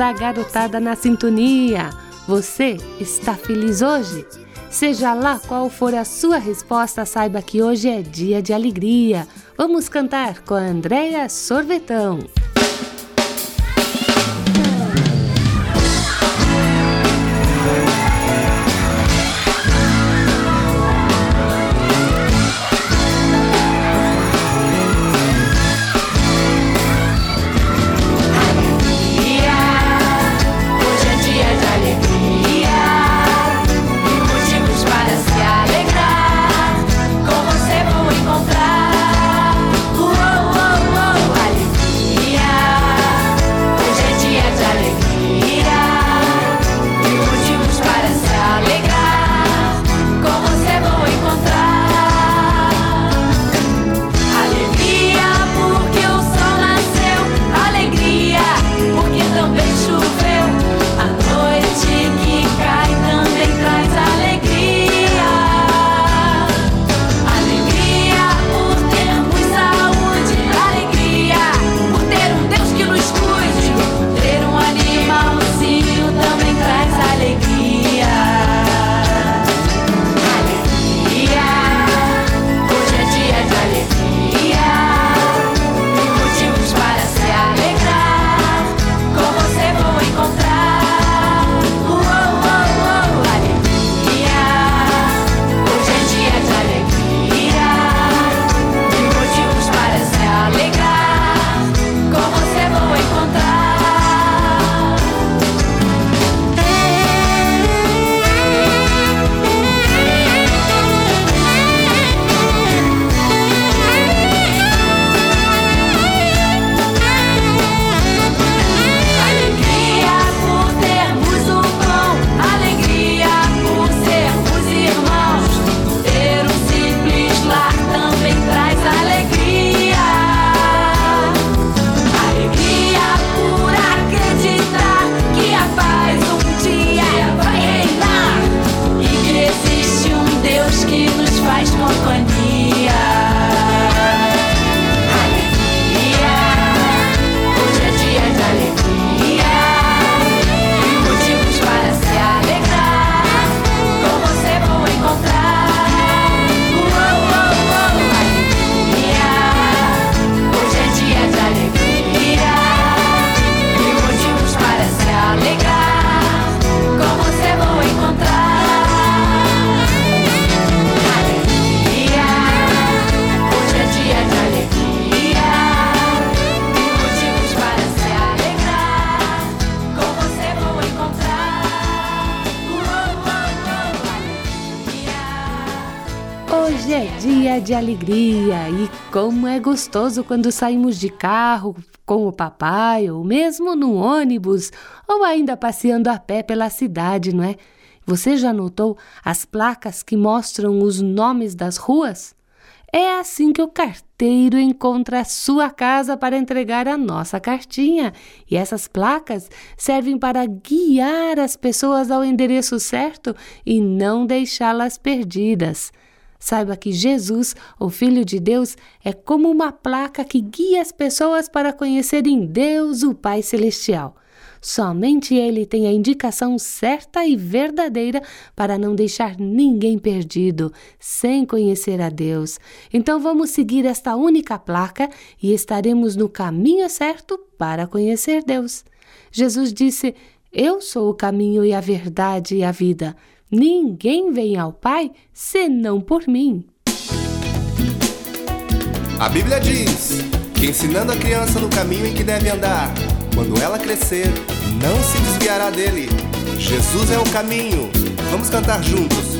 Da garotada na sintonia. Você está feliz hoje? Seja lá qual for a sua resposta, saiba que hoje é dia de alegria. Vamos cantar com a Andréia Sorvetão. Hoje é dia de alegria e como é gostoso quando saímos de carro com o papai ou mesmo no ônibus ou ainda passeando a pé pela cidade, não é? Você já notou as placas que mostram os nomes das ruas? É assim que o carteiro encontra a sua casa para entregar a nossa cartinha. E essas placas servem para guiar as pessoas ao endereço certo e não deixá-las perdidas. Saiba que Jesus, o Filho de Deus, é como uma placa que guia as pessoas para conhecerem Deus, o Pai Celestial. Somente Ele tem a indicação certa e verdadeira para não deixar ninguém perdido, sem conhecer a Deus. Então vamos seguir esta única placa e estaremos no caminho certo para conhecer Deus. Jesus disse: Eu sou o caminho e a verdade e a vida. Ninguém vem ao Pai senão por mim. A Bíblia diz que ensinando a criança no caminho em que deve andar, quando ela crescer, não se desviará dele. Jesus é o caminho. Vamos cantar juntos.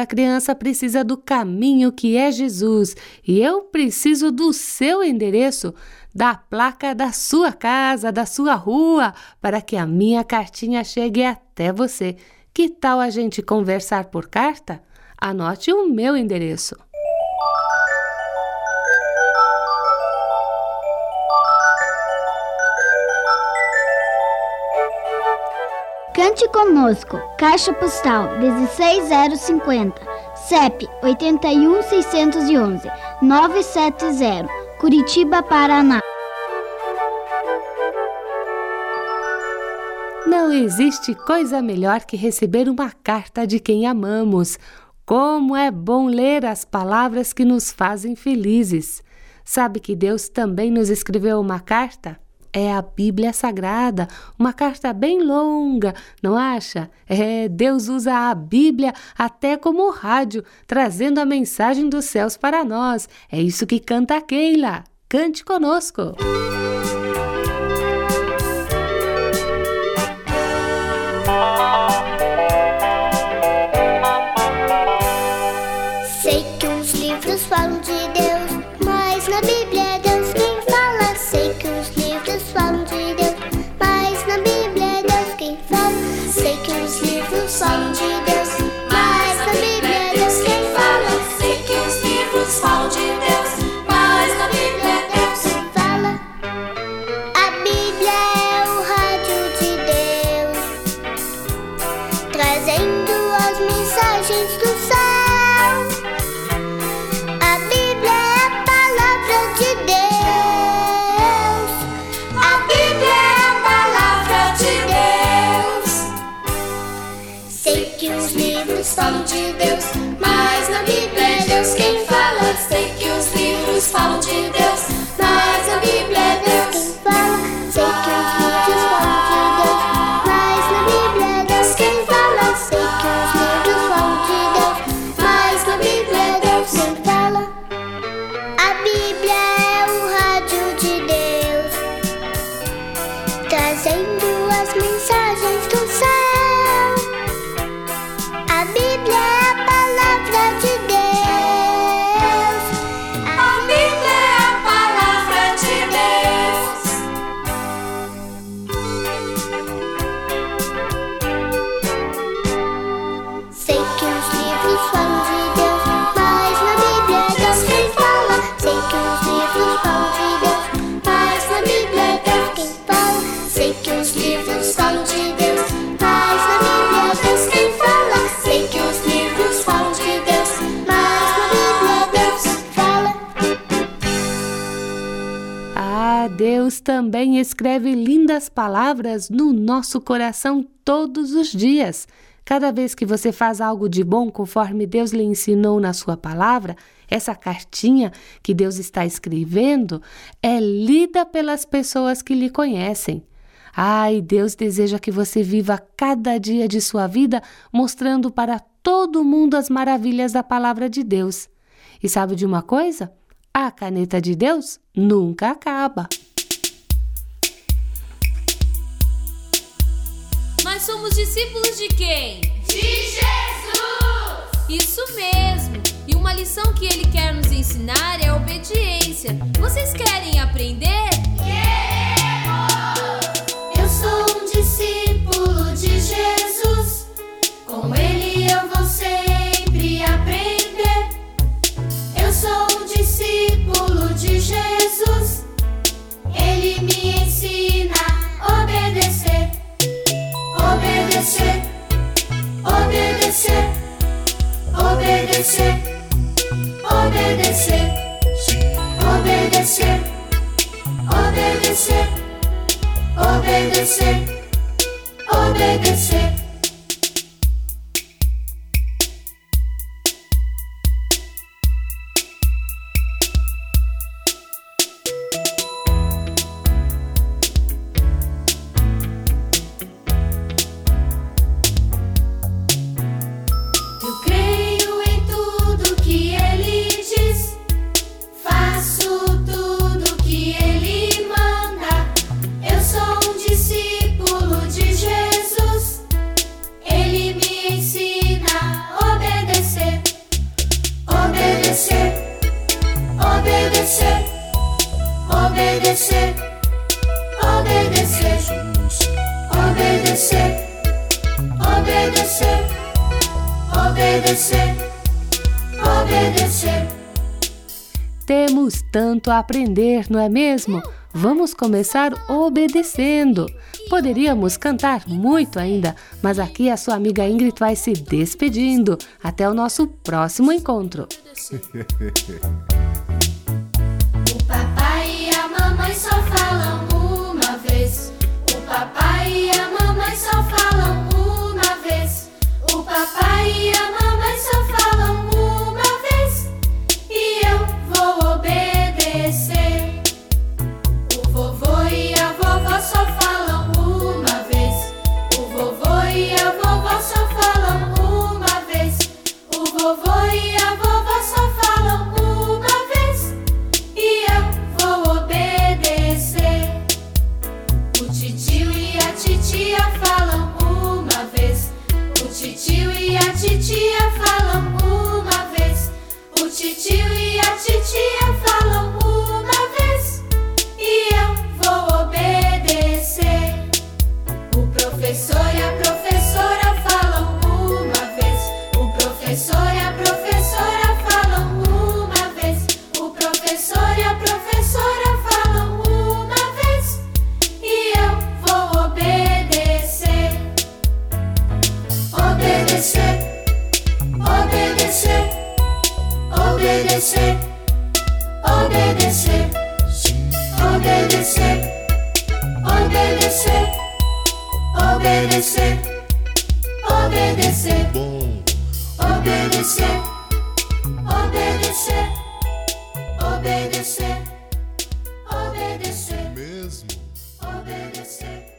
Toda criança precisa do caminho que é Jesus e eu preciso do seu endereço, da placa da sua casa, da sua rua, para que a minha cartinha chegue até você. Que tal a gente conversar por carta? Anote o meu endereço. Cante conosco, Caixa Postal 16050, CEP 81611 970, Curitiba, Paraná. Não existe coisa melhor que receber uma carta de quem amamos. Como é bom ler as palavras que nos fazem felizes. Sabe que Deus também nos escreveu uma carta? É a Bíblia Sagrada, uma carta bem longa, não acha? É, Deus usa a Bíblia até como rádio, trazendo a mensagem dos céus para nós. É isso que canta Keila. Cante conosco. Sei falam de Deus também escreve lindas palavras no nosso coração todos os dias. Cada vez que você faz algo de bom conforme Deus lhe ensinou na sua palavra, essa cartinha que Deus está escrevendo é lida pelas pessoas que lhe conhecem. Ai, Deus deseja que você viva cada dia de sua vida mostrando para todo mundo as maravilhas da palavra de Deus. E sabe de uma coisa? A caneta de Deus nunca acaba. Somos discípulos de quem? De Jesus! Isso mesmo! E uma lição que ele quer nos ensinar é a obediência. Vocês querem aprender? Eu sou um discípulo de Jesus. Obedecer. Eu obedecer, obedecer. Temos tanto a aprender, não é mesmo? Vamos começar obedecendo. Poderíamos cantar muito ainda, mas aqui a sua amiga Ingrid vai se despedindo. Até o nosso próximo encontro. ABDS ABDS ABDS ABDS ABDS ABDS ABDS ABDS ABDS ABDS mesmo. Obedecer.